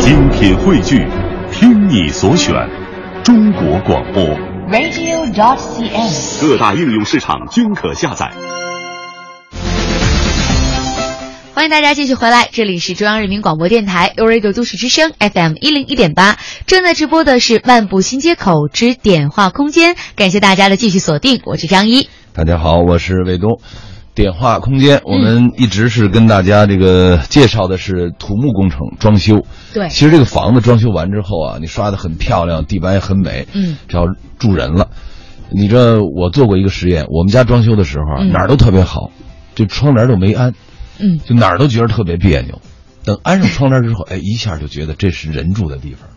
精品汇聚，听你所选，中国广播。radio.cn。各大应用市场均可下载。欢迎大家继续回来，这里是中央人民广播电台 u Radio 都市之声 FM 一零一点八，正在直播的是漫步新街口之点化空间，感谢大家的继续锁定，我是张一。大家好，我是卫东。点化空间，嗯我们一直是跟大家这个介绍的是土木工程装修。对其实这个房子装修完之后啊，你刷的很漂亮，地板也很美，嗯，只要住人了。你知道我做过一个实验，我们家装修的时候啊，嗯哪儿都特别好，这窗帘都没安，嗯，就哪儿都觉得特别别扭。等安上窗帘之后，哎，一下就觉得这是人住的地方。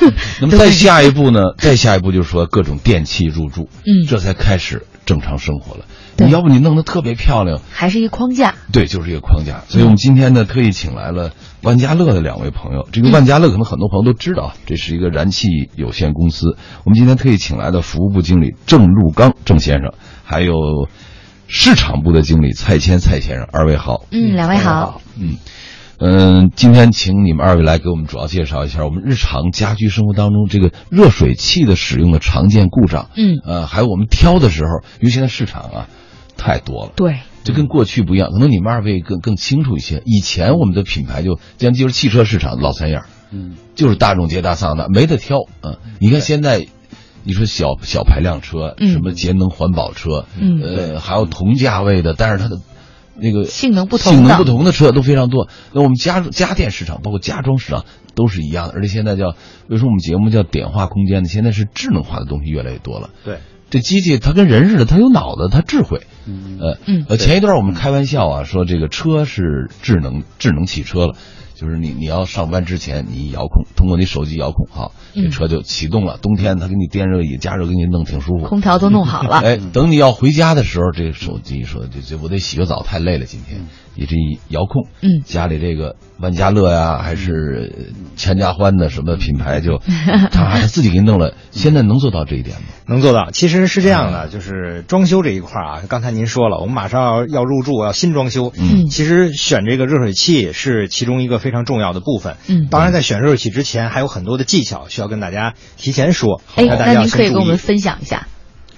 那么再下一步呢？再下一步就是说各种电器入住，嗯这才开始正常生活了。对你要不你弄得特别漂亮，还是一个框架，对，就是一个框架。所以我们今天呢，特意请来了万家乐的两位朋友。这个万家乐可能很多朋友都知道，这是一个燃气有限公司。我们今天特意请来的服务部经理郑路刚郑先生，还有市场部的经理蔡谦蔡先生，二位好。嗯，两位好。嗯，嗯，今天请你们二位来给我们主要介绍一下我们日常家居生活当中这个热水器的使用的常见故障。嗯呃，还有我们挑的时候，因为现在市场啊太多了。对，就跟过去不一样，可能你们二位更更清楚一些。以前我们的品牌就，咱就是汽车市场老三样，嗯，就是大众、捷达、桑塔纳，没得挑。嗯，你看现在，你说小小排量车，嗯什么节能环保车，嗯呃，还有同价位的，但是它的那个性能不同性能不同的车都非常多。那我们家家电市场，包括家装市场都是一样的。而且现在叫，为什么我们节目叫点化空间呢？现在是智能化的东西越来越多了。对，这机器它跟人似的，它有脑子，它智慧。嗯呃嗯呃，前一段我们开玩笑啊，说这个车是智能智能汽车了，就是你你要上班之前，你遥控通过你手机遥控好，这嗯车就启动了。冬天它给你电热椅加热，给你弄挺舒服。空调都弄好了。哎，等你要回家的时候，这个手机说这这我得洗个澡，太累了今天。你这一遥控，嗯家里这个万家乐呀，还是全家欢的什么品牌就，他他自己给你弄了。现在能做到这一点吗？能做到。其实是这样的，就是装修这一块啊，刚才您说了，我们马上要要入住，要新装修。嗯其实选这个热水器是其中一个非常重要的部分。嗯当然在选热水器之前，还有很多的技巧需要跟大家提前说。哎，大家要那您可以。跟我们分享一下。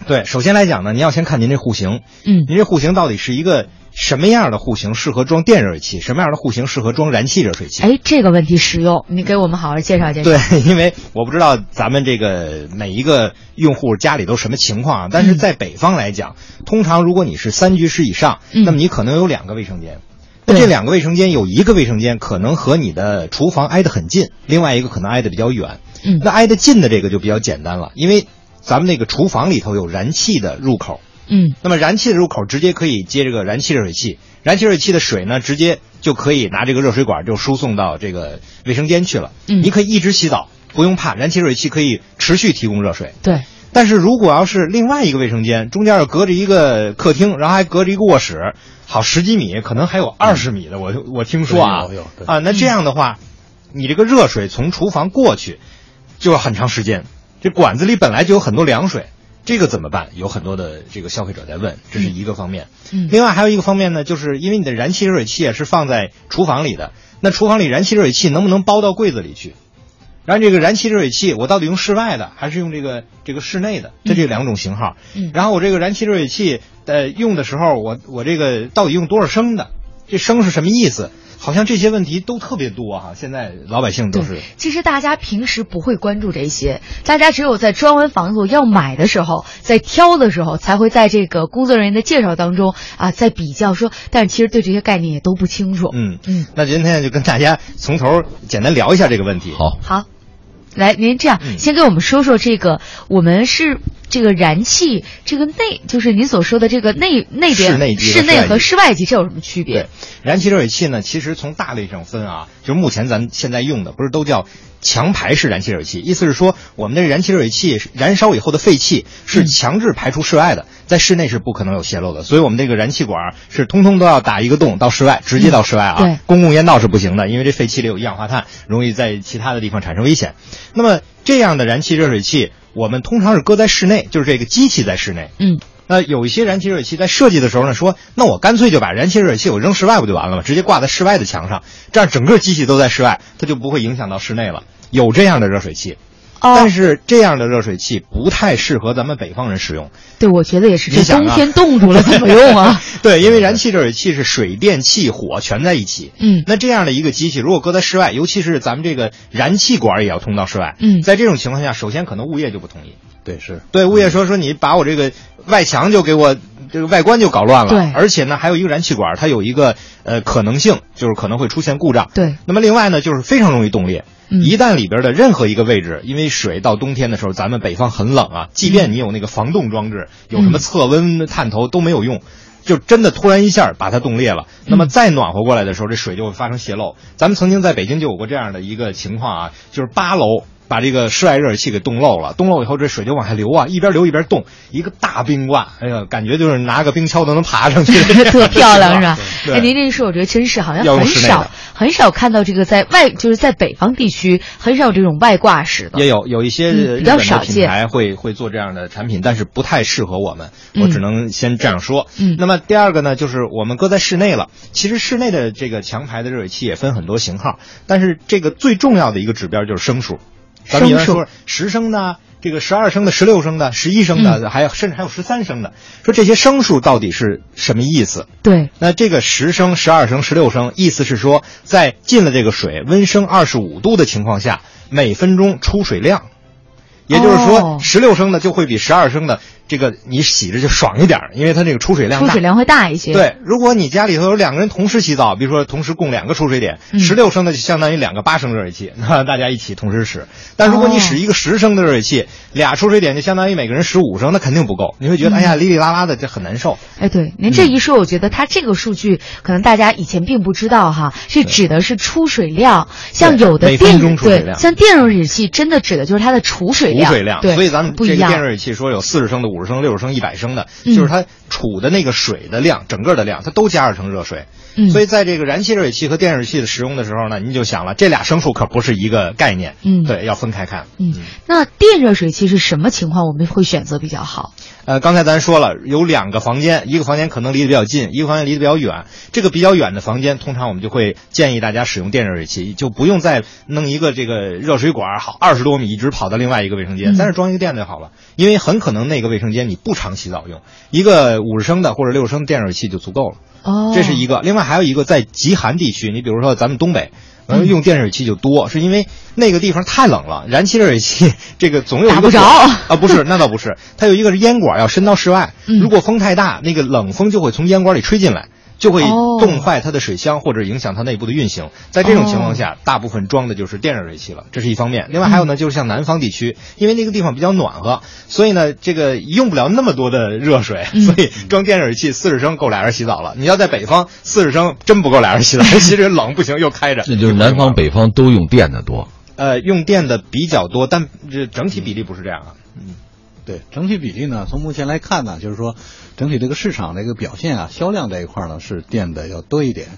对，首先来讲呢，您要先看您这户型，嗯您这户型到底是一个什么样的户型适合装电热水器，什么样的户型适合装燃气热水器？哎，这个问题实用，你给我们好好介绍介绍。对，因为我不知道咱们这个每一个用户家里都什么情况啊，但是在北方来讲，通常如果你是三居室以上，嗯那么你可能有两个卫生间。那这两个卫生间有一个卫生间可能和你的厨房挨得很近，另外一个可能挨得比较远。嗯那挨得近的这个就比较简单了，因为咱们那个厨房里头有燃气的入口，嗯那么燃气的入口直接可以接这个燃气热水器，燃气热水器的水呢，直接就可以拿这个热水管就输送到这个卫生间去了。嗯你可以一直洗澡，不用怕，燃气热水器可以持续提供热水。对，但是如果要是另外一个卫生间，中间又隔着一个客厅，然后还隔着一个卧室，好十几米，可能还有二十米的，我我听说啊，啊，那这样的话，你这个热水从厨房过去，就要很长时间。这管子里本来就有很多凉水，这个怎么办？有很多的这个消费者在问，这是一个方面。嗯另外还有一个方面呢，就是因为你的燃气热水器啊是放在厨房里的，那厨房里燃气热水器能不能包到柜子里去？然后这个燃气热水器，我到底用室外的还是用这个这个室内的？这这两种型号。嗯然后我这个燃气热水器呃用的时候，我我这个到底用多少升的？这升是什么意思？好像这些问题都特别多哈、现在老百姓都是，其实大家平时不会关注这些，大家只有在装完房子要买的时候，在挑的时候，才会在这个工作人员的介绍当中啊，在比较说，但是其实对这些概念也都不清楚。嗯嗯，那今天就跟大家从头简单聊一下这个问题。好，好，来，您这样嗯先给我们说说这个，我们是这个燃气这个内，就是您所说的这个内内边室内机室内和室外机这有什么区别对？，燃气热水器呢，其实从大类上分啊，就是目前咱现在用的不是都叫强排式燃气热水器，意思是说我们这个燃气热水器燃烧以后的废气是强制排出室外的，在室内是不可能有泄漏的，所以我们这个燃气管是通通都要打一个洞到室外，直接到室外啊，对公共烟道是不行的，因为这废气里有一氧化碳，容易在其他的地方产生危险。那么这样的燃气热水器，我们通常是搁在室内，就是这个机器在室内。嗯，那有一些燃气热水器在设计的时候呢，说那我干脆就把燃气热水器我扔室外不就完了吗？直接挂在室外的墙上，这样整个机器都在室外，它就不会影响到室内了。有这样的热水器。哦但是这样的热水器不太适合咱们北方人使用。对，我觉得也是，这冬天冻住了怎么用啊？对，因为燃气热水器是水电气火全在一起。嗯那这样的一个机器，如果搁在室外，尤其是咱们这个燃气管也要通到室外。嗯在这种情况下，首先可能物业就不同意。对，是对，物业说说你把我这个外墙就给我这个外观就搞乱了，对而且呢还有一个燃气管，它有一个呃可能性，就是可能会出现故障。对，那么另外呢，就是非常容易冻裂。嗯一旦里边的任何一个位置，因为水到冬天的时候，咱们北方很冷啊，即便你有那个防冻装置，有什么测温探头都没有用，就真的突然一下把它冻裂了。那么再暖和过来的时候，这水就会发生泄漏。咱们曾经在北京就有过这样的一个情况啊，就是八楼。把这个室外热水器给冻漏了，冻漏以后这水就往下流啊，一边流一边冻，一个大冰挂，哎呀，感觉就是拿个冰锹都能爬上去，特漂亮是吧？对哎，您这一说，我觉得真是好像很少很少看到这个在外，就是在北方地区很少有这种外挂式的。也有有一些嗯比较日本的少见品牌会会做这样的产品，但是不太适合我们，嗯我只能先这样说。嗯那么第二个呢，就是我们搁在室内了。其实室内的这个强排的热水器也分很多型号，但是这个最重要的一个指标就是升数。咱们一般说十升的、这个十二升的、十六升的、十一升的，还有甚至还有十三升的，说这些升数到底是什么意思？对，那这个十升、十二升、十六升，意思是说，在进了这个水温升二十五度的情况下，每分钟出水量，也就是哦。说，十六升的就会比十二升的这个你洗着就爽一点儿，因为它这个出水量大。出水量会大一些。，对，如果你家里头有两个人同时洗澡，比如说同时供两个出水点，嗯十六升的就相当于两个八升热水器，那大家一起同时使。但如果你哦使一个十升的热水器，俩出水点就相当于每个人十五升，那肯定不够。你会觉得，嗯哎呀，哩哩啦啦的，这很难受。哎，对，您这一说，我觉得它这个数据可能大家以前并不知道哈，是指的是出水量，像有的电对，钟出水量像电热水器真的指的就是它的储水量，储水量，对，所以咱们这个不一样。电热水器说有四十升的、五十升、六十升、一百升的，嗯就是它储的那个水的量，整个的量，它都加热成热水。嗯所以在这个燃气热水器和电热水器的使用的时候呢，您就想了，这俩升数可不是一个概念。嗯对，要分开看。嗯，那电热水器是什么情况我们会选择比较好？呃，刚才咱说了，有两个房间，一个房间可能离得比较近，一个房间离得比较远。这个比较远的房间，通常我们就会建议大家使用电热水器，就不用再弄一个这个热水管，好二十多米一直跑到另外一个卫生间，嗯在那装一个电就好了。因为很可能那个卫生间你不常洗澡用，一个五十升的或者六十升的电热水器就足够了。哦，这是一个。另外还有一个在极寒地区，你比如说咱们东北。用电热水器就多，是因为那个地方太冷了，燃气热水器这个总有一个打不着 啊，不是，那倒不是，它有一个是烟管要伸到室外，嗯如果风太大，那个冷风就会从烟管里吹进来，就会哦冻坏它的水箱或者影响它内部的运行。在这种情况下，大部分装的就是电热水器了，这是一方面。另外还有呢，就是像南方地区，因为那个地方比较暖和，所以呢，这个用不了那么多的热水，嗯所以装电热水器四十升够俩人洗澡了。你要在北方，四十升真不够俩人洗澡，其实冷不行，又开着。那就是南方、北方都用电的多。呃用电的比较多，但这整体比例不是这样啊。对整体比例呢，从目前来看呢，就是说整体这个市场的一个表现啊，销量这一块呢是垫的要多一点，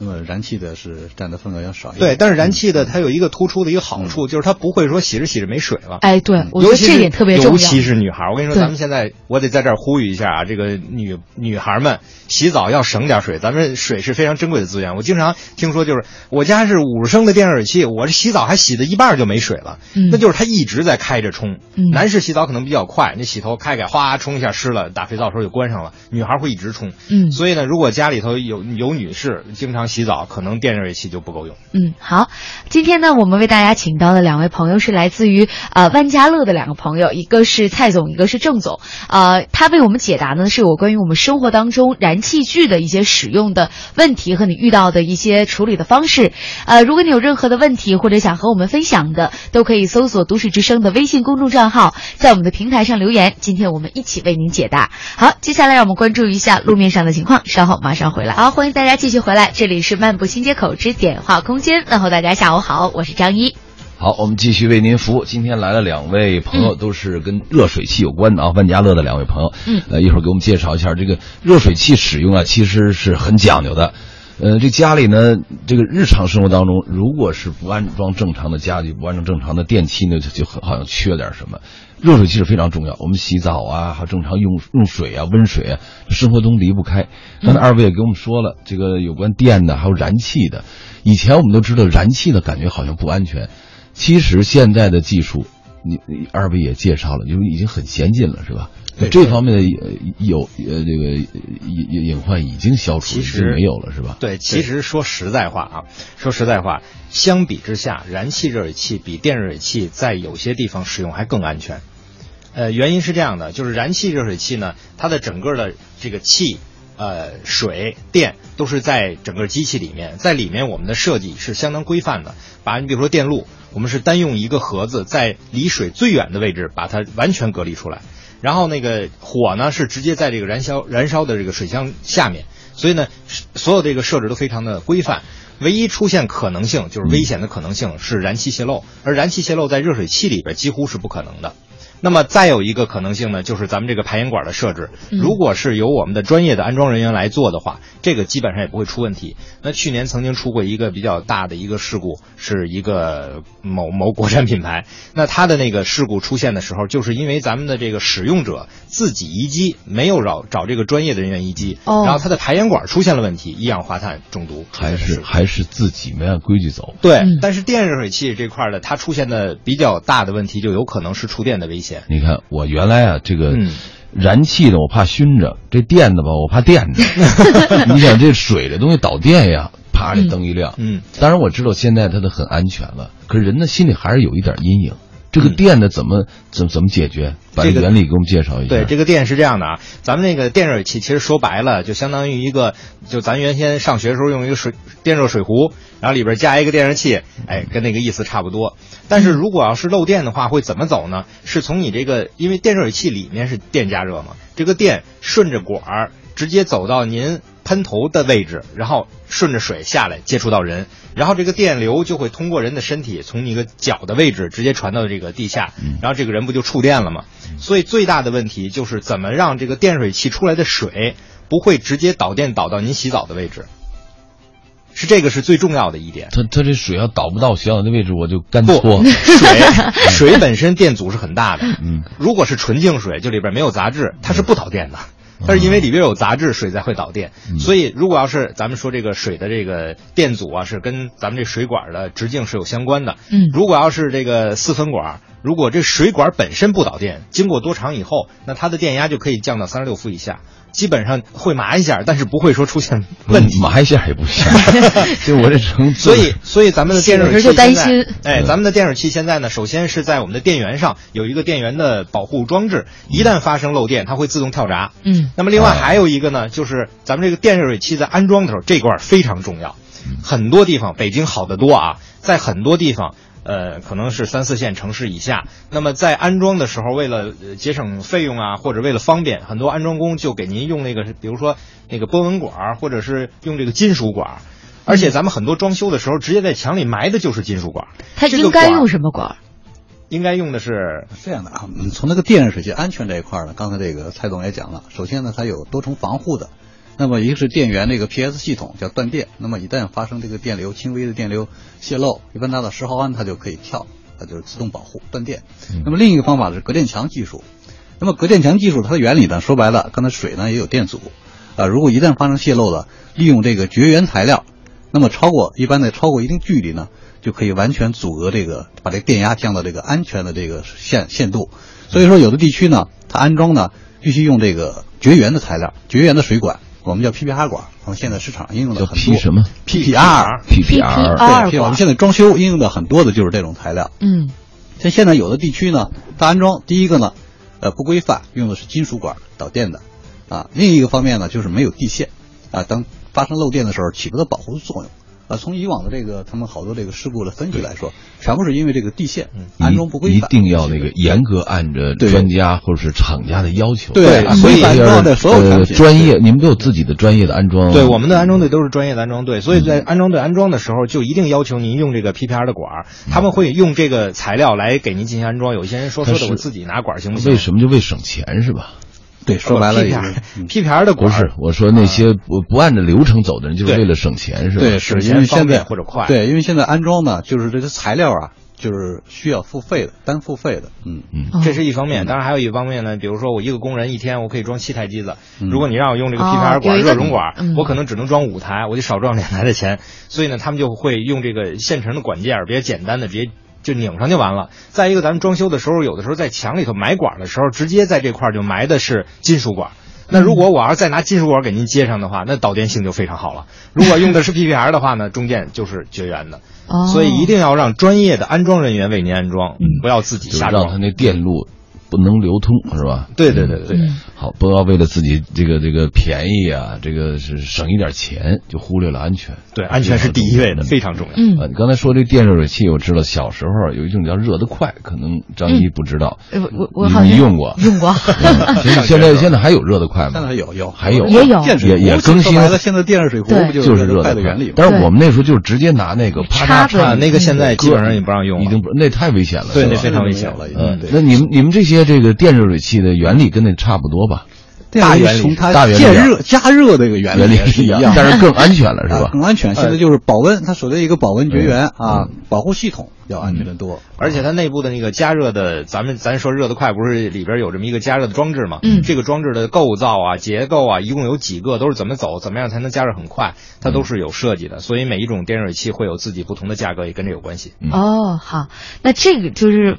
那么燃气的是占的份额要少一点。对，但是燃气的它有一个突出的一个好处，就是它不会说洗着洗着没水了。哎，对，我觉尤其是得这点特别重要。尤其是女孩儿，我跟你说，咱们现在我得在这儿呼吁一下啊，这个女女孩儿们洗澡要省点水，咱们水是非常珍贵的资源。我经常听说，就是我家是五十升的电热水器，我这洗澡还洗的一半就没水了，嗯那就是它一直在开着冲。嗯男士洗澡可能比较快，你洗头开开，哗冲一下湿了，打肥皂的时候就关上了。女孩儿会一直冲，嗯所以呢，如果家里头有有女士经常洗澡，可能电热水器就不够用。嗯，好，今天呢，我们为大家请到的两位朋友是来自于呃万家乐的两个朋友，一个是蔡总，一个是郑总。呃，他为我们解答呢是有关于我们生活当中燃气具的一些使用的问题和你遇到的一些处理的方式。呃，如果你有任何的问题或者想和我们分享的，都可以搜索都市之声的微信公众账号，在我们的平台上留言。今天我们一起为您解答。好，接下来让我们关注一下路面上的情况，稍后马上回来。好，欢迎大家继续回来，这里是漫步新街口之简化空间，问候大家下午好，我是张一。好，我们继续为您服务。今天来了两位朋友，嗯都是跟热水器有关的啊，万家乐的两位朋友。嗯呃，一会儿给我们介绍一下这个热水器使用啊，其实是很讲究的。呃，这家里呢，这个日常生活当中，如果是不安装正常的家具，不安装正常的电器呢，就就好像缺点什么。热水器是非常重要，我们洗澡啊，还有正常用用水啊、温水啊，生活中离不开。刚才二位也给我们说了，这个有关电的，还有燃气的。以前我们都知道燃气的感觉好像不安全，其实现在的技术，你你二位也介绍了，就已经很先进了，是吧？对这方面的呃有呃这个隐隐隐患已经消除，已其实经没有了，是吧？对，其实说实在话啊，说实在话，相比之下，燃气热水器比电热水器在有些地方使用还更安全。呃，原因是这样的，就是燃气热水器呢，它的整个的这个气、呃水电都是在整个机器里面，在里面我们的设计是相当规范的。把你比如说电路，我们是单用一个盒子，在离水最远的位置把它完全隔离出来。然后那个火呢是直接在这个燃烧燃烧的这个水箱下面，所以呢，所有这个设置都非常的规范。唯一出现可能性就是危险的可能性是燃气泄漏，而燃气泄漏在热水器里边几乎是不可能的。那么再有一个可能性呢，就是咱们这个排烟管的设置，如果是由我们的专业的安装人员来做的话，这个基本上也不会出问题。那去年曾经出过一个比较大的一个事故，是一个某某国产品牌，那它的那个事故出现的时候，就是因为咱们的这个使用者自己移机，没有找找这个专业的人员移机，哦然后它的排烟管出现了问题，一氧化碳中毒，还是还是自己没按规矩走。对嗯，但是电热水器这块儿的，它出现的比较大的问题，就有可能是触电的危险。你看，我原来啊，这个嗯燃气的我怕熏着，这电的吧我怕电着。你想这水这东西导电呀，啪这灯一亮。嗯，当然我知道现在它都很安全了，可是人的心里还是有一点阴影。这个嗯电的怎么怎么怎么解决？把这个原理给我们介绍一下。对，这个电是这样的啊，咱们那个电热水器其实说白了，就相当于一个，就咱原先上学的时候用一个水电热水壶，然后里边加一个电热器，哎，跟那个意思差不多。但是如果要是漏电的话，会怎么走呢？是从你这个，因为电热水器里面是电加热嘛，这个电顺着管儿直接走到您喷头的位置，然后顺着水下来接触到人，然后这个电流就会通过人的身体，从你个脚的位置直接传到这个地下，然后这个人不就触电了吗？所以最大的问题就是怎么让这个电水器出来的水不会直接导电导到您洗澡的位置，是这个是最重要的一点。它它这水要导不到洗澡的位置，我就干不搓。，水水本身电阻是很大的。嗯，如果是纯净水，就里边没有杂质，它是不导电的。但是因为里边有杂质，水才会导电。所以如果要是咱们说这个水的这个电阻啊，是跟咱们这水管的直径是有相关的。嗯如果要是这个四分管，如果这水管本身不导电，经过多长以后，那它的电压就可以降到三十六伏以下，基本上会麻一下，但是不会说出现问题。麻一下也不行。就我这成，所以，所以咱们的电热水器担现在心哎，咱们的电热器现在呢，首先是在我们的电源上有一个电源的保护装置，一旦发生漏电，它会自动跳闸。嗯那么另外还有一个呢，就是咱们这个电热水器在安装的时候，这块儿非常重要。很多地方，北京好得多啊，在很多地方。呃，可能是三四线城市以下。那么在安装的时候，为了呃节省费用啊，或者为了方便，很多安装工就给您用那个，比如说那个波纹管，或者是用这个金属管。而且咱们很多装修的时候，直接在墙里埋的就是金属管。它这个应该用什么管儿？应该用的是这样的啊，嗯，从那个电热水器安全这一块呢，刚才这个蔡总也讲了，首先呢，它有多重防护的。那么一个是电源这个 PS 系统叫断电，那么一旦发生这个电流轻微的电流泄漏，一般达到十毫安它就可以跳，它就是自动保护断电。那么另一个方法是隔电墙技术。那么隔电墙技术它的原理呢，说白了，刚才水呢也有电阻啊，如果一旦发生泄漏了，利用这个绝缘材料，那么超过一般的超过一定距离呢，就可以完全阻隔这个，把这个电压降到这个安全的这个限限度。所以说，有的地区呢，它安装呢必须用这个绝缘的材料，绝缘的水管，我们叫 PPR 管。我们现在市场上应用的叫很多 P 什么 PPR。PPR。二对，我们现在装修应用的很多的就是这种材料。嗯像现在有的地区呢，它安装第一个呢，呃不规范，用的是金属管导电的，啊，另一个方面呢就是没有地线，啊，当发生漏电的时候起不到保护作用。啊，从以往的这个他们好多这个事故的分析来说，全部是因为这个地线安装不规范，一定要那个严格按着专家或者是厂家的要求。对啊所以安装的所有产呃品专业，你们都有自己的专业的安装。对，我们的安装队都是专业的安装队，所以在安装队安装的时候，就一定要求您用这个 PPR 的管，他们会用这个材料来给您进行安装。有些人说说的，我自己拿管行不行？为什么就为省钱是吧？对，说白了也是 PPR 嗯 PPR 的管不是，我说那些不不按着流程走的人，就是为了省钱，是吧？对，是省钱方因为现在便或者快。对，因为现在安装呢，就是这些材料啊，就是需要付费的，单付费的，嗯。嗯。哦。这是一方面，当然还有一方面呢，比如说我一个工人一天我可以装七台机子，嗯。如果你让我用这个哦 PPR 管、有一个热熔管嗯，我可能只能装五台，我就少赚两台的钱，所以呢，他们就会用这个现成的管件儿，比较简单的直接。就拧上就完了。再一个，咱们装修的时候，有的时候在墙里头埋管的时候，直接在这块儿就埋的是金属管。那如果我要是再拿金属管给您接上的话，那导电性就非常好了。如果用的是 PPR 的话呢，中间就是绝缘的。哦所以一定要让专业的安装人员为您安装，嗯不要自己瞎装让它。那电路不能流通，是吧？对对对对。好，不要为了自己这个这个便宜啊，这个是省一点钱，就忽略了安全。对，安全是第一位的，非常重要。嗯。啊，你刚才说这电热水器，我知道小时候有一种叫热得快，可能张一不知道，呃我我我你好像用过？用过，嗯 现在 现在现在还有热得快吗？现在有有。还有？也有。电也也更新了，现在电热水壶不就是热得快。的原理吗？但是我们那时候就是直接拿那个啪叉子嚓啊，那个现在基本上也不让用了。已经不那太危险了，对，那非常危险了已经嗯。对，那你们你们这些这个电热水器的原理跟那差不多吧？电大原理从它大原理电热加热这个原原理也是一样，但是更安全了，是吧？啊 更安全。现在就是保温，它所谓一个保温绝缘啊，保护系统要安全的多。而且它内部的那个加热的，咱们咱说热得快，不是里边有这么一个加热的装置吗？嗯这个装置的构造啊、结构啊，一共有几个，都是怎么走，怎么样才能加热很快，它都是有设计的。所以每一种电热水器会有自己不同的价格，也跟这有关系。嗯哦，好，那这个就是。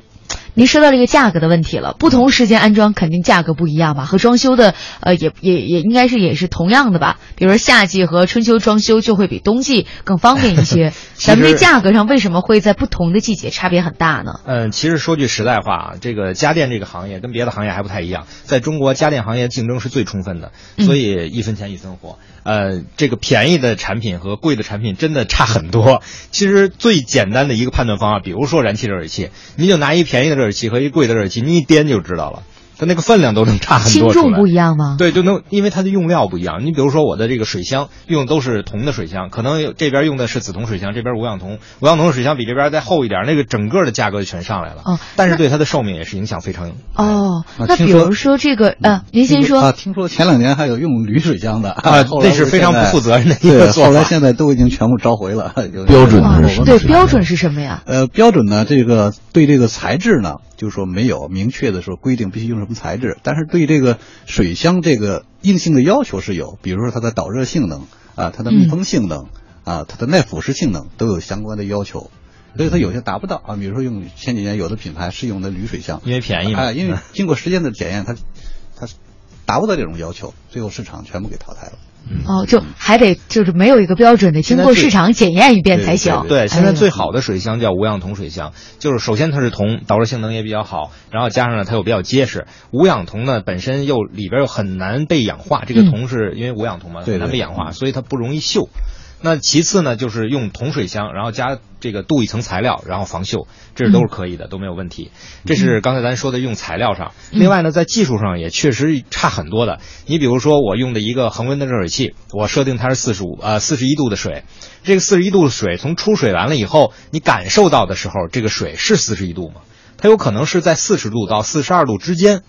您说到这个价格的问题了，不同时间安装肯定价格不一样吧？和装修的呃也也也应该是也是同样的吧？比如说夏季和春秋装修就会比冬季更方便一些。咱们这价格上为什么会在不同的季节差别很大呢？嗯，其实说句实在话啊，这个家电这个行业跟别的行业还不太一样，在中国家电行业竞争是最充分的，嗯所以一分钱一分货。呃，这个便宜的产品和贵的产品真的差很多。其实最简单的一个判断方法，比如说燃气热水器，您就拿一便宜的热水器和一贵的热水器，你一掂就知道了，它那个分量都能差很轻多轻。重不一样吗？对，就能因为它的用料不一样。你比如说我的这个水箱用的都是铜的水箱，可能有这边用的是紫铜水箱，这边无氧铜，无氧铜的水箱比这边再厚一点，那个整个的价格就全上来了。哦但是对它的寿命也是影响非常。哦，那比如说这个呃，您先说。啊，听说前两年还有用铝水箱的啊那是非常不负责任的一个做法后来现在都已经全部召回了。有标准啊是什么对，标准是什么呀？呃，标准呢，这个对这个材质呢，就是说没有明确的说规定必须用什么材质，但是对这个水箱这个硬性的要求是有，比如说它的导热性能啊，它的密封性能、啊，它的耐腐蚀性能都有相关的要求，所以它有些达不到啊，比如说用前几年有的品牌是用的铝水箱，因为便宜嘛啊，因为经过时间的检验，它它达不到这种要求，最后市场全部给淘汰了。哦，就还得就是没有一个标准的，经过市场检验一遍才行。对，现在最好的水箱叫无氧铜水箱，就是首先它是铜，导热性能也比较好，然后加上呢它又比较结实。无氧铜呢本身又里边又很难被氧化，这个嗯铜是因为无氧铜嘛，很难被氧化，所以它不容易锈。那其次呢，就是用铜水箱，然后加这个镀一层材料，然后防锈，这是都是可以的，都没有问题。这是刚才咱说的用材料上。另外呢，在技术上也确实差很多的。你比如说，我用的一个恒温的热水器，我设定它是四十五呃四十一度的水，这个四十一度的水从出水完了以后，你感受到的时候，这个水是四十一度吗？它有可能是在四十度到四十二度之间，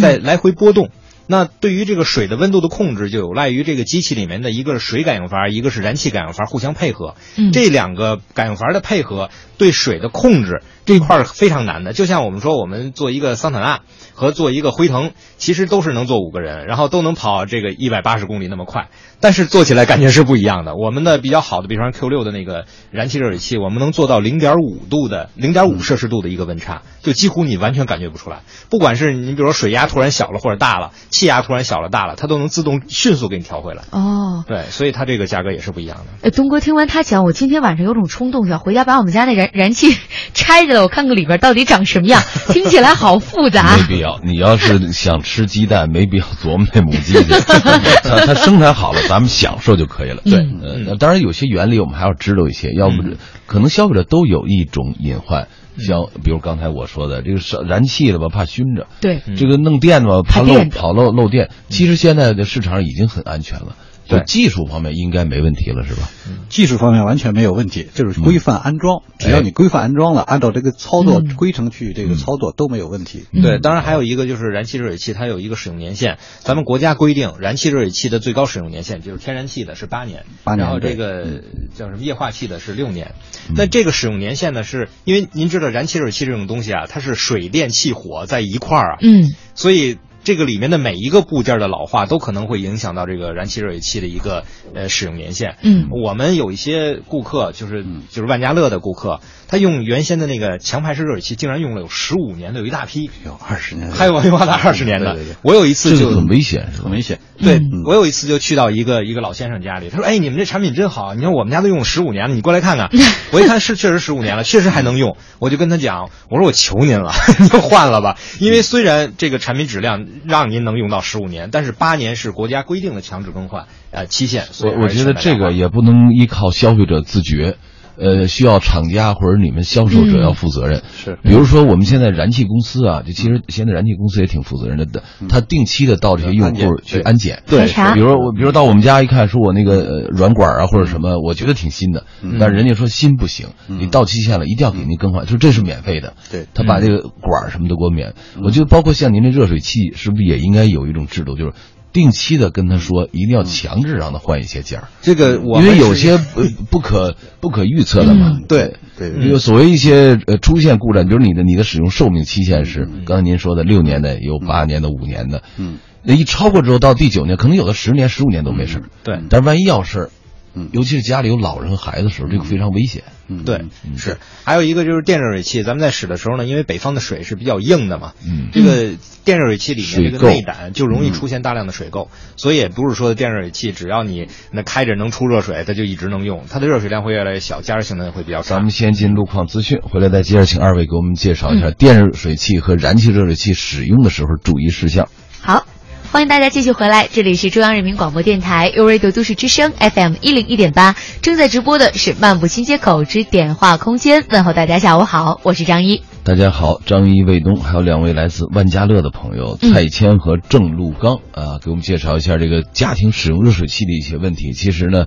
在来回波动。那对于这个水的温度的控制，就有赖于这个机器里面的一个是水感应阀，一个是燃气感应阀互相配合。嗯这两个感应阀的配合对水的控制这一块儿非常难的。就像我们说，我们做一个桑塔纳和做一个辉腾，其实都是能坐五个人，然后都能跑这个一百八十公里那么快，但是做起来感觉是不一样的。我们的比较好的，比方说 Q 六的那个燃气热水器，我们能做到零点五度的零点五摄氏度的一个温差，就几乎你完全感觉不出来。不管是你比如说水压突然小了或者大了，气压突然小了大了，它都能自动迅速给你调回来。哦，对，所以它这个价格也是不一样的。呃，东哥听完他讲，我今天晚上有种冲动，想回家把我们家那燃燃气拆下来，我看看里边到底长什么样。听起来好复杂 没。必要。你要是想吃鸡蛋，没必要琢磨那母鸡去。它它生产好了，咱们享受就可以了。对呃，当然有些原理我们还要知道一些，要不可能消费者都有一种隐患，像比如刚才我说的，这个烧燃气的吧，怕熏着。对，嗯这个弄电的吧，怕漏跑漏漏电。其实现在的市场上已经很安全了。就对。技术方面应该没问题了，是吧？技术方面完全没有问题，就是规范安装，只要你规范安装了，按照这个操作嗯。规程去这个操作都没有问题。嗯。对，当然还有一个就是燃气热水器，它有一个使用年限。咱们国家规定，燃气热水器的最高使用年限就是天然气的是八年，八年然后这个叫什么液化气的是六年。嗯。那这个使用年限呢，是因为您知道燃气热水器这种东西啊，它是水电气火在一块儿啊，嗯。所以这个里面的每一个部件的老化都可能会影响到这个燃气热水器的一个呃使用年限。嗯我们有一些顾客，就是就是万家乐的顾客，他用原先的那个强排式热水器，竟然用了有十五年的，有一大批，有二十年，还有用了二十年的。我有一次就很危险，很？危险。对、嗯我有一次就去到一个一个老先生家里，他说：“哎，你们这产品真好，你看我们家都用了十五年了，你过来看看。” 我一看是确实十五年了，确实还能用，我就跟他讲，我说我求您了，您就换了吧，因为虽然这个产品质量让您能用到十五年，但是八年是国家规定的强制更换呃期限，所以我我觉得这个。也不能依靠消费者自觉，呃，需要厂家或者你们销售者嗯要负责任。是。比如说我们现在燃气公司啊，就其实现在燃气公司也挺负责任的，他定期的到这些用户去安检。对。比如我，比如到我们家一看，说我那个呃软管啊或者什么，我觉得挺新的，但是人家说新不行，你到期限了一定要给您更换，说这是免费的。对。他把这个管儿什么都给我免。我觉得包括像您这热水器，是不是也应该有一种制度，就是定期的跟他说，一定要强制让他换一些件儿。这个我因为有些不不可不可预测的嘛。嗯对对有所谓一些呃出现故障，就是你的你的使用寿命期限是刚才您说的六年的，有八年的、五年的。嗯，那一超过之后到第九年，可能有的十年、十五年都没事儿。对但是万一要事儿，嗯尤其是家里有老人和孩子的时候，这个非常危险。嗯对，是还有一个就是电热水器，咱们在使的时候呢，因为北方的水是比较硬的嘛，嗯这个电热水器里面这个内胆就容易出现大量的水垢，所以也不是说电热水器只要你那开着能出热水，它就一直能用，它的热水量会越来越小，加热性能也会比较差咱们。先进路况资讯，回来再接着请二位给我们介绍一下电热水器和燃气热水器使用的时候注意事项。好。欢迎大家继续回来，这里是中央人民广播电台 u Radio 都市之声 FM 一零一点八，正在直播的是漫步新街口之点话空间。问候大家下午好，我是张一。大家好，张一、卫东，还有两位来自万家乐的朋友嗯蔡谦和郑路刚啊，给我们介绍一下这个家庭使用热水器的一些问题。其实呢，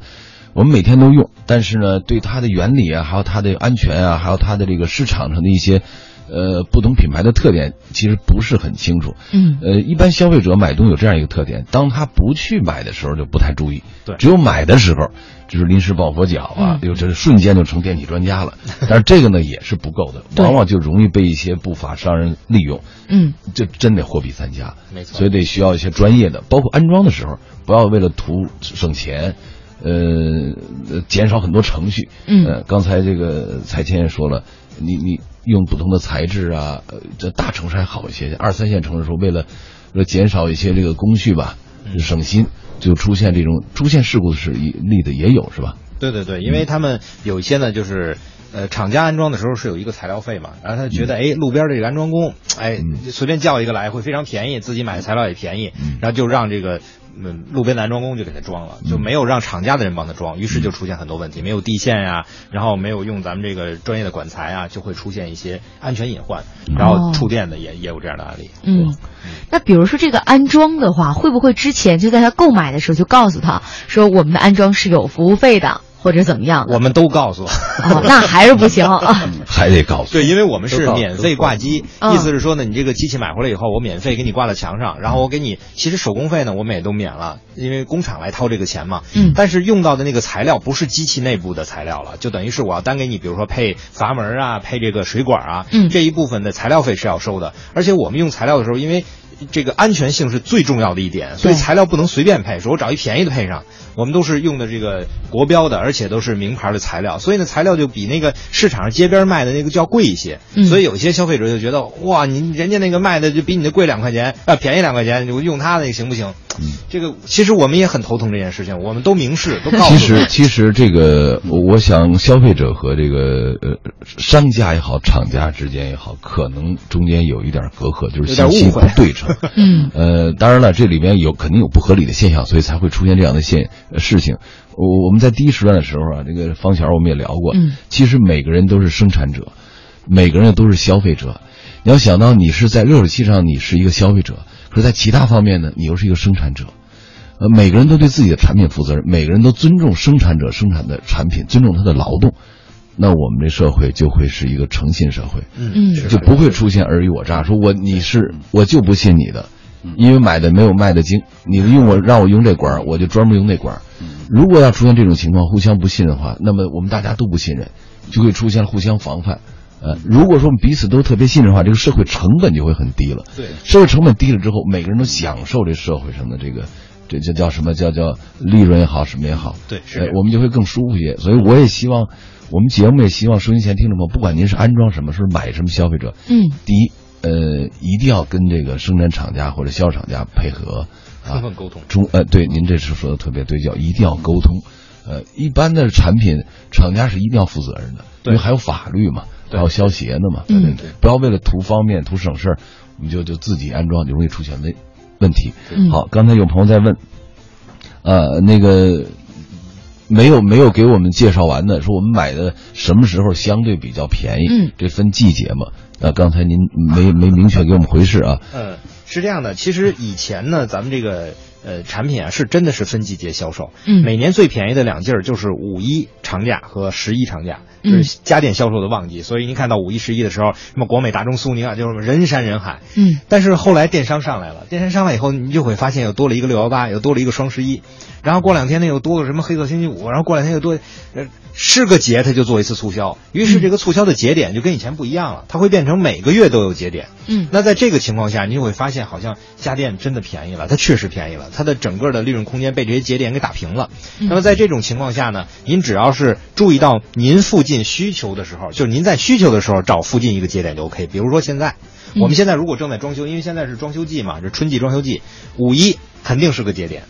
我们每天都用，但是呢，对它的原理啊，还有它的安全啊，还有它的这个市场上的一些呃不同品牌的特点，其实不是很清楚。嗯呃，一般消费者买东西有这样一个特点，当他不去买的时候就不太注意，对只有买的时候，就是临时抱佛脚啊，嗯就这瞬间就成电器专家了。但是这个呢也是不够的，往往就容易被一些不法商人利用，嗯这真得货比三家。没错所以得需要一些专业的，包括安装的时候，不要为了图省钱。呃，呃减少很多程序。嗯呃，刚才这个蔡谦也说了，你你用不同的材质啊，呃，这大城市还好一些，二三线城市说为了为了减少一些这个工序吧，嗯。省心，就出现这种出现事故的是例的也有是吧？对对对，因为他们有一些呢，就是呃，厂家安装的时候是有一个材料费嘛，然后他觉得哎，路边这个安装工，哎，嗯。随便叫一个来会非常便宜，自己买的材料也便宜，然后就让这个。嗯，路边的安装工就给他装了，就没有让厂家的人帮他装，于是就出现很多问题，没有地线呀、然后没有用咱们这个专业的管材啊，就会出现一些安全隐患，然后触电的也也有这样的案例。嗯，那比如说这个安装的话，会不会之前就在他购买的时候就告诉他说我们的安装是有服务费的，或者怎么样的？我们都告诉，哦，那还是不行啊。还得告诉对，因为我们是免费挂机，嗯意思是说呢，你这个机器买回来以后，我免费给你挂到墙上，然后我给你，其实手工费呢我们也都免了，因为工厂来掏这个钱嘛。嗯但是用到的那个材料不是机器内部的材料了，就等于是我要单给你，比如说配阀门啊，配这个水管啊，嗯这一部分的材料费是要收的。而且我们用材料的时候，因为这个安全性是最重要的一点，所以材料不能随便配，说我找一便宜的配上。我们都是用的这个国标的，而且都是名牌的材料，所以呢，材料就比那个市场上街边卖的那个就要贵一些。嗯所以有些消费者就觉得，哇，你人家那个卖的就比你的贵两块钱，啊，便宜两块钱，我用它那个行不行？这个其实我们也很头疼这件事情，我们都明示，都告诉其实，其实这个，我我想消费者和这个呃商家也好，厂家之间也好，可能中间有一点隔阂，就是信息不对称。嗯呃，当然了，这里面有肯定有不合理的现象，所以才会出现这样的现呃事情。我我们在第一时段的时候啊，这个方桥我们也聊过，嗯其实每个人都是生产者，每个人都是消费者。你要想到你是在热水器上你是一个消费者，可在其他方面呢，你又是一个生产者。呃，每个人都对自己的产品负责任，每个人都尊重生产者生产的产品，尊重他的劳动，那我们这社会就会是一个诚信社会，嗯就不会出现尔虞我诈，说我你是我就不信你的，因为买的没有卖的精，你用我让我用这管儿，我就专门用那管儿。如果要出现这种情况，互相不信任的话，那么我们大家都不信任，就会出现互相防范。呃，如果说我们彼此都特别信任的话，这个社会成本就会很低了。对社会成本低了之后，每个人都享受这社会上的这个，这这叫什么叫叫利润也好，什么也好。对是，呃我们就会更舒服一些。所以我也希望，我们节目也希望收音前听众朋友，不管您是安装什么，是买什么消费者，嗯，第一，呃，一定要跟这个生产厂家或者销售厂家配合，啊充，分沟通。中呃，对，您这是说的特别对，叫一定要沟通。呃，一般的产品厂家是一定要负责任的，因为还有法律嘛，还有消协呢嘛，对对对，不要为了图方便、图省事儿，我们就就自己安装，就容易出现问问题。嗯好，刚才有朋友在问，呃，那个没有没有给我们介绍完的，说我们买的什么时候相对比较便宜？嗯，这分季节嘛。呃，刚才您没没明确给我们回事啊。嗯，是这样的，其实以前呢，咱们这个呃产品啊，是真的是分季节销售。嗯每年最便宜的两季儿就是五一长假和十一长假，这嗯是家电销售的旺季。所以您看到五一、十一的时候，什么国美、大中、苏宁啊，就是人山人海。嗯但是后来电商上来了，电商上来以后，你就会发现又多了一个六幺八，又多了一个双十一，然后过两天呢又多个什么黑色星期五，然后过两天又多，呃，是个节他就做一次促销，于是这个促销的节点就跟以前不一样了，它会变成每个月都有节点。嗯那在这个情况下，你就会发现好像家电真的便宜了，它确实便宜了，它的整个的利润空间被这些节点给打平了。嗯那么在这种情况下呢，您只要是注意到您附近需求的时候，就是您在需求的时候找附近一个节点就 OK。比如说现在，嗯我们现在如果正在装修，因为现在是装修季嘛，是春季装修季，五一肯定是个节点。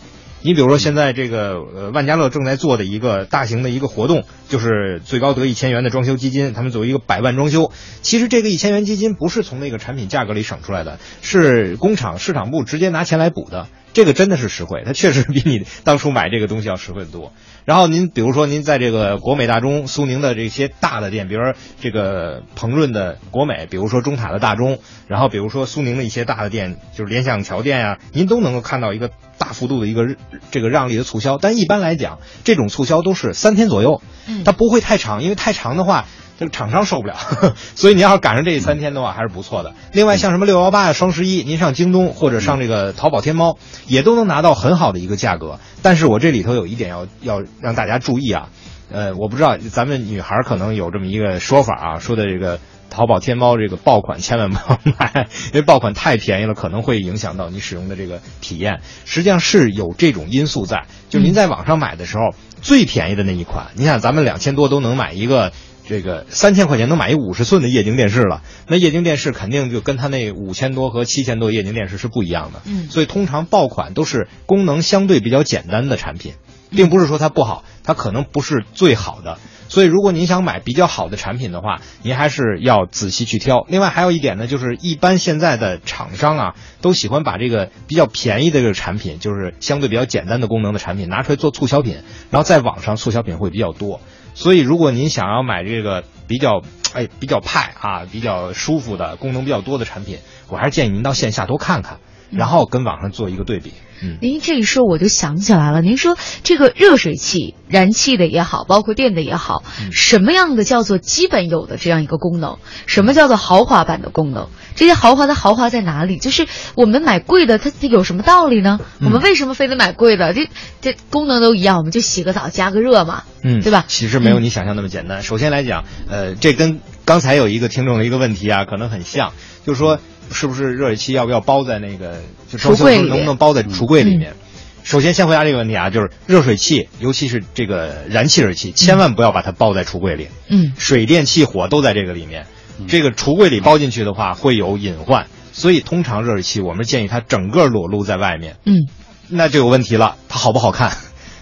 你比如说现在这个呃万家乐正在做的一个大型的一个活动，就是最高得一千元的装修基金，他们作为一个百万装修。其实这个一千元基金不是从那个产品价格里省出来的，是工厂市场部直接拿钱来补的。这个真的是实惠，它确实比你当初买这个东西要实惠得多。然后您比如说您在这个国美、大中、苏宁的这些大的店，比如说这个鹏润的国美，比如说中塔的大中，然后比如说苏宁的一些大的店，就是联想桥店呀、您都能够看到一个大幅度的一个这个让利的促销。但一般来讲，这种促销都是三天左右，它不会太长，因为太长的话。这个厂商受不了，所以您要是赶上这三天的话，还是不错的。另外，像什么六幺八呀、双十一，您上京东或者上这个淘宝、天猫，也都能拿到很好的一个价格。但是我这里头有一点要要让大家注意啊，呃，我不知道咱们女孩可能有这么一个说法啊，说的这个淘宝、天猫这个爆款千万不要 买，因为爆款太便宜了，可能会影响到你使用的这个体验。实际上是有这种因素在，就是您在网上买的时候，最便宜的那一款，你想咱们两千多都能买一个。这个三千块钱能买一五十寸的液晶电视了，那液晶电视肯定就跟它那五千多和七千多液晶电视是不一样的。嗯所以通常爆款都是功能相对比较简单的产品，并不是说它不好，它可能不是最好的。所以如果您想买比较好的产品的话，您还是要仔细去挑。另外还有一点呢，就是一般现在的厂商啊，都喜欢把这个比较便宜的这个产品，就是相对比较简单的功能的产品拿出来做促销品，然后在网上促销品会比较多。所以，如果您想要买这个比较哎比较派啊、比较舒服的功能比较多的产品，我还是建议您到线下多看看，然后跟网上做一个对比。嗯，您这一说，我就想起来了。您说这个热水器、燃气的也好，包括电的也好，什么样的叫做基本有的这样一个功能？什么叫做豪华版的功能？这些豪华的豪华在哪里？就是我们买贵的，它它有什么道理呢？我们为什么非得买贵的？这这功能都一样，我们就洗个澡加个热嘛，嗯，对吧？其实没有你想象那么简单。首先来讲，呃，这跟刚才有一个听众的一个问题啊，可能很像，就是说是不是热水器要不要包在那个就装修橱柜里能不能包在橱柜里面？首先，先回答这个问题啊，就是热水器，尤其是这个燃气热水器，千万不要把它包在橱柜里。嗯水电气火都在这个里面，这个橱柜里包进去的话会有隐患，所以通常热水器我们建议它整个裸露在外面。嗯那就有问题了，它好不好看？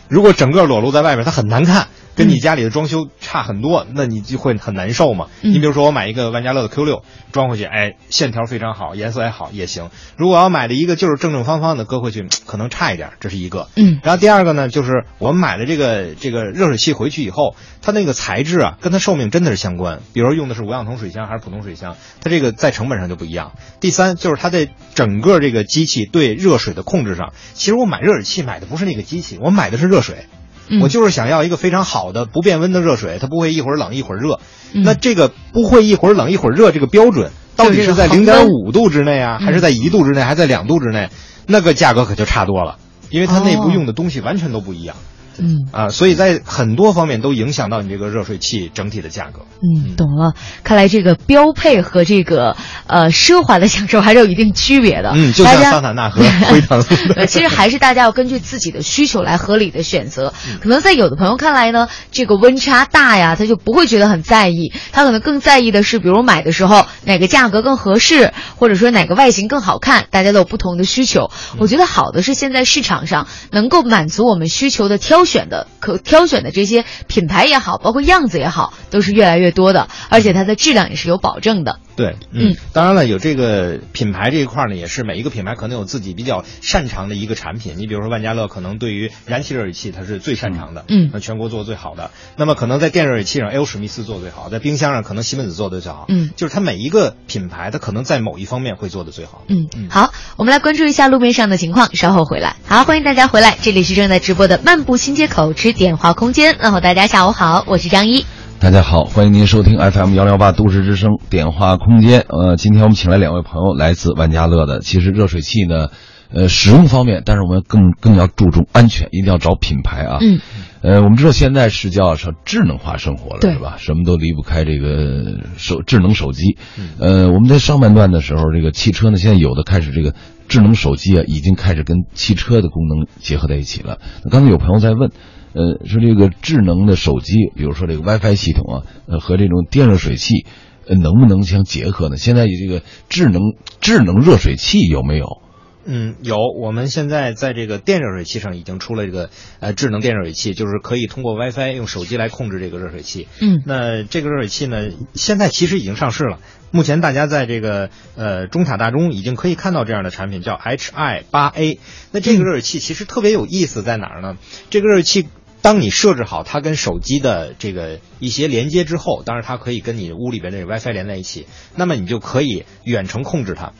如果整个裸露在外面，它很难看，跟你家里的装修差很多，那你就会很难受嘛。嗯你比如说我买一个万家乐的 Q 六装回去，哎，线条非常好，颜色也好也行。如果要买了一个就是正正方方的搁回去，可能差一点，这是一个。嗯然后第二个呢，就是我们买了这个这个热水器回去以后，它那个材质啊，跟它寿命真的是相关。比如用的是无氧铜水箱还是普通水箱，它这个在成本上就不一样。第三就是它在整个这个机器对热水的控制上，其实我买热水器买的不是那个机器，我买的是热水。嗯我就是想要一个非常好的不变温的热水，它不会一会儿冷一会儿热。嗯那这个不会一会儿冷一会儿热这个标准，到底是在零点五度之内啊，嗯还是在一度之内，还是在两度之内？那个价格可就差多了，因为它内部用的东西完全都不一样。嗯啊，所以在很多方面都影响到你这个热水器整体的价格。嗯，懂了。看来这个标配和这个呃奢华的享受还是有一定区别的。嗯，就像桑塔纳和 辉腾。呃，其实还是大家要根据自己的需求来合理的选择。嗯可能在有的朋友看来呢，这个温差大呀，他就不会觉得很在意，他可能更在意的是，比如买的时候哪个价格更合适，或者说哪个外形更好看，大家都有不同的需求。嗯我觉得好的是现在市场上能够满足我们需求的挑选的可挑选的这些品牌也好，包括样子也好，都是越来越多的，而且它的质量也是有保证的。对，嗯，当然了，有这个品牌这一块呢，也是每一个品牌可能有自己比较擅长的一个产品。你比如说万家乐，可能对于燃气热水器它是最擅长的，嗯那全国做的最好的。那么可能在电热水器上，A.O. 史密斯做的最好，在冰箱上可能西门子做的最好，嗯就是它每一个品牌，它可能在某一方面会做的最好。嗯，好，我们来关注一下路面上的情况，稍后回来。好，欢迎大家回来，这里是正在直播的漫步新街口之点化空间。问候大家下午好，我是张一。大家好，欢迎您收听 FM 幺幺八都市之声点化空间。呃，今天我们请来两位朋友，来自万家乐的。其实热水器呢，呃，使用方面，但是我们更更要注重安全，一定要找品牌啊。嗯。呃，我们知道现在是叫是智能化生活了，是吧？什么都离不开这个手智能手机。呃，我们在上半段的时候，这个汽车呢，现在有的开始这个智能手机啊，已经开始跟汽车的功能结合在一起了。那刚才有朋友在问。呃，说这个智能的手机，比如说这个 WiFi 系统啊，呃，和这种电热水器，呃，能不能相结合呢？现在这个智能智能热水器有没有？嗯，有，我们现在在这个电热水器上已经出了这个呃智能电热水器，就是可以通过 WiFi 用手机来控制这个热水器。嗯那这个热水器呢，现在其实已经上市了。目前大家在这个呃中塔大中已经可以看到这样的产品，叫 HI 八 A。那这个热水器其实特别有意思在哪儿呢？这个热水器。当你设置好它跟手机的这个一些连接之后，当然它可以跟你屋里边的 WiFi 连在一起，那么你就可以远程控制它。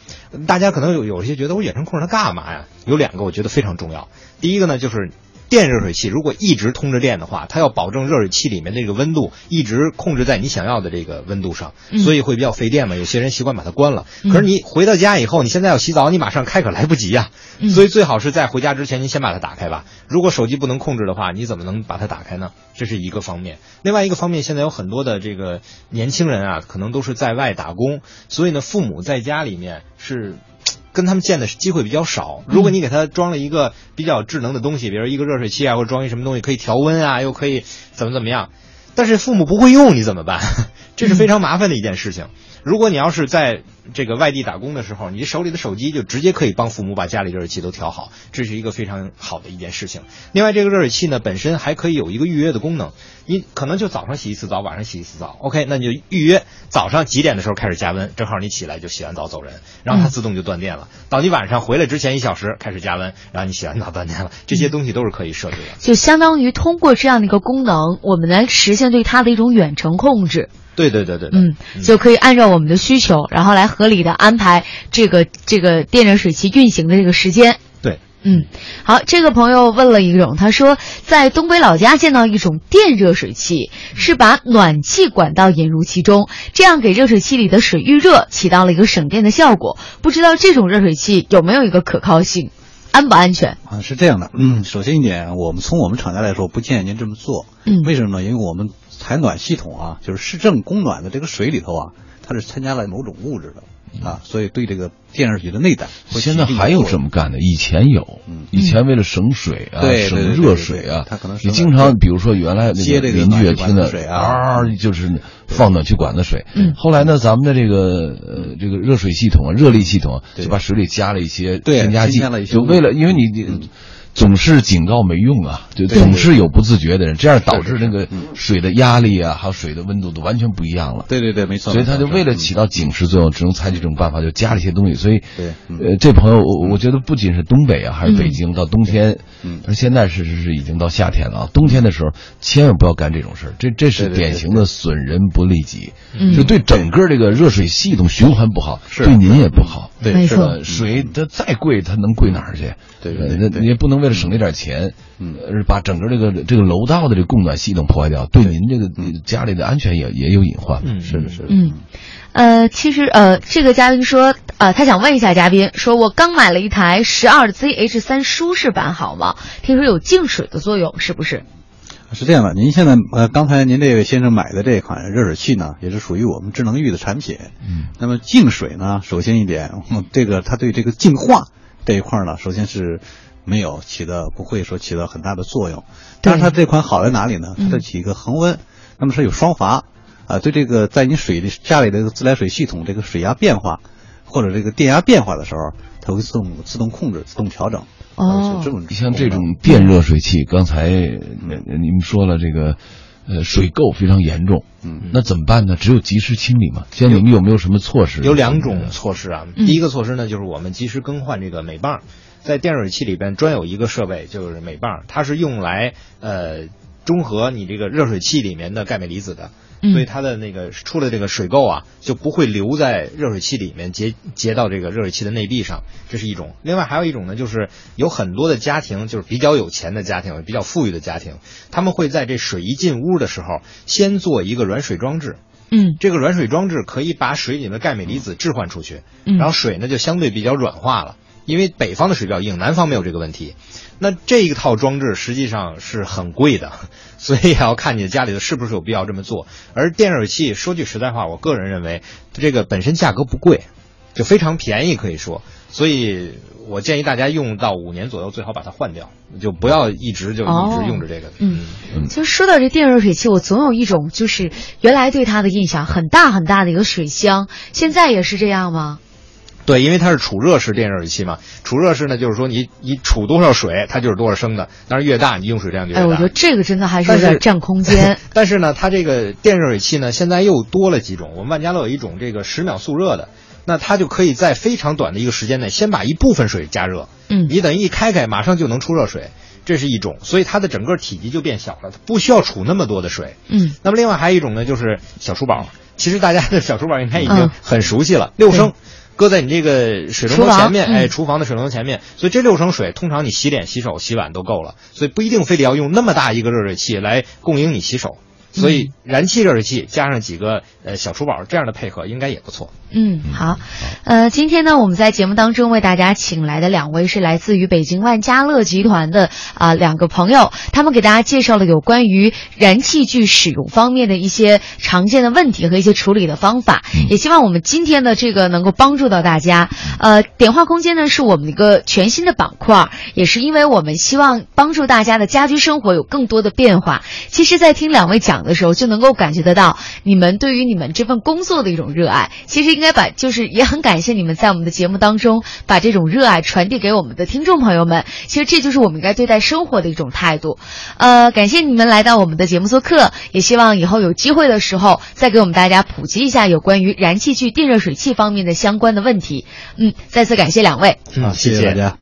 大家可能有有些觉得我远程控制它干嘛呀？有两个我觉得非常重要。第一个呢，就是电热水器如果一直通着电的话，它要保证热水器里面那个温度一直控制在你想要的这个温度上，嗯所以会比较费电嘛。有些人习惯把它关了，嗯可是你回到家以后，你现在要洗澡，你马上开可来不及呀、嗯所以最好是在回家之前您先把它打开吧。如果手机不能控制的话，你怎么能把它打开呢？这是一个方面。另外一个方面，现在有很多的这个年轻人啊，可能都是在外打工，所以呢，父母在家里面是。跟他们见的机会比较少。如果你给他装了一个比较智能的东西，比如一个热水器啊，或者装一什么东西可以调温啊，又可以怎么怎么样，但是父母不会用，你怎么办？这是非常麻烦的一件事情。如果你要是在这个外地打工的时候，你手里的手机就直接可以帮父母把家里热水器都调好，这是一个非常好的一件事情。另外，这个热水器呢本身还可以有一个预约的功能，你可能就早上洗一次澡，晚上洗一次澡，OK，那你就预约早上几点的时候开始加温，正好你起来就洗完澡走人，然后它自动就断电了。到你晚上回来之前一小时开始加温，然后你洗完澡断电了，这些东西都是可以设置的。就相当于通过这样的一个功能，我们来实现对它的一种远程控制。对对对对对，嗯，就可以按照我们的需求，然后来合理的安排这个这个电热水器运行的这个时间。对。嗯，好，这个朋友问了一种，他说在东北老家见到一种电热水器，是把暖气管道引入其中，这样给热水器里的水预热，起到了一个省电的效果。不知道这种热水器有没有一个可靠性，安不安全？啊，是这样的，嗯，首先一点，我们从我们厂家来说，不建议您这么做。嗯为什么呢？因为我们采暖系统啊，就是市政供暖的这个水里头啊，它是参加了某种物质的啊，所以对这个电视剧的内胆现在还有这么干的，以前有，嗯以前为了省水啊，省热水啊，他可能你经常比如说原来那接这个邻居也听的水啊就是放暖气管子水，嗯。后来呢，咱们的这个呃这个热水系统啊，热力系统啊，就把水里加了一些添加剂加了一，些就为了因为你你嗯总是警告没用啊，就总是有不自觉的人，这样导致那个水的压力啊，还有水的温度都完全不一样了。对对对，没错。所以他就为了起到警示作用，只能采取这种办法，就加了一些东西。所以，对，呃，这朋友，我我觉得不仅是东北啊，还是北京，到冬天，嗯，而现在是是是已经到夏天了啊，冬天的时候千万不要干这种事儿，这这是典型的损人不利己，就对整个这个热水系统循环不好，对您也不好。对，是吧？水它再贵，它能贵哪儿去？对，那你也不能为了省那点钱，嗯，把整个这个这个楼道的这个供暖系统破坏掉，对您这个家里的安全也也有隐患。嗯，是的，是的。嗯，呃，其实呃，这个嘉宾说，呃，他想问一下嘉宾，说我刚买了一台十二 ZH 三舒适版，好吗？听说有净水的作用，是不是？是这样的，您现在呃，刚才您这位先生买的这款热水器呢，也是属于我们智能浴的产品。嗯，那么净水呢，首先一点，这个它对这个净化这一块呢，首先是没有起的，不会说起到很大的作用。但是它这款好在哪里呢？它起一个恒温，那么是有双阀啊，对这个在你水的家里的自来水系统这个水压变化或者这个电压变化的时候，它会自动自动控制、自动调整。哦，像这种电热水器，刚才你们说了这个，呃，水垢非常严重，嗯，那怎么办呢？只有及时清理嘛。现在你们有没有什么措施？有两种措施啊。第一个措施呢，就是我们及时更换这个镁棒，在电热水器里边专有一个设备，就是镁棒，它是用来呃中和你这个热水器里面的钙镁离子的。所以它的那个出了这个水垢啊，就不会留在热水器里面结结到这个热水器的内壁上，这是一种。另外还有一种呢，就是有很多的家庭，就是比较有钱的家庭，比较富裕的家庭，他们会在这水一进屋的时候，先做一个软水装置。嗯，这个软水装置可以把水里的钙镁离子置换出去，然后水呢就相对比较软化了。因为北方的水比较硬，南方没有这个问题。那这一套装置实际上是很贵的，所以也要看你的家里头是不是有必要这么做。而电热水器，说句实在话，我个人认为这个本身价格不贵，就非常便宜，可以说。所以我建议大家用到五年左右，最好把它换掉，就不要一直就一直用着这个。嗯，其实说到这电热水器，我总有一种就是原来对它的印象，很大很大的一个水箱，现在也是这样吗？对，因为它是储热式电热水器嘛，储热式呢，就是说你你储多少水，它就是多少升的，但是越大你用水量就越大。哎，我觉得这个真的还是有点占空间。但是呢，它这个电热水器呢，现在又多了几种。我们万家乐有一种这个十秒速热的，那它就可以在非常短的一个时间内，先把一部分水加热。嗯，你等于一开开，马上就能出热水，这是一种，所以它的整个体积就变小了，它不需要储那么多的水。嗯，那么另外还有一种呢，就是小厨宝，其实大家的小厨宝应该已经很熟悉了，六升。搁在你这个水龙头前面，哎，厨房的水龙头前面，所以这六升水通常你洗脸、洗手、洗碗都够了，所以不一定非得要用那么大一个热水器来供应你洗手。所以燃气热水器加上几个呃小厨宝这样的配合应该也不错。嗯，好，呃，今天呢我们在节目当中为大家请来的两位是来自于北京万家乐集团的啊两个朋友，他们给大家介绍了有关于燃气具使用方面的一些常见的问题和一些处理的方法，也希望我们今天的这个能够帮助到大家。呃，点化空间呢是我们一个全新的板块，也是因为我们希望帮助大家的家居生活有更多的变化。其实，在听两位讲。的时候就能够感觉得到你们对于你们这份工作的一种热爱。其实应该把，就是也很感谢你们在我们的节目当中把这种热爱传递给我们的听众朋友们。其实这就是我们应该对待生活的一种态度。呃，感谢你们来到我们的节目做客，也希望以后有机会的时候再给我们大家普及一下有关于燃气具、电热水器方面的相关的问题。嗯，再次感谢两位。嗯，谢谢大家。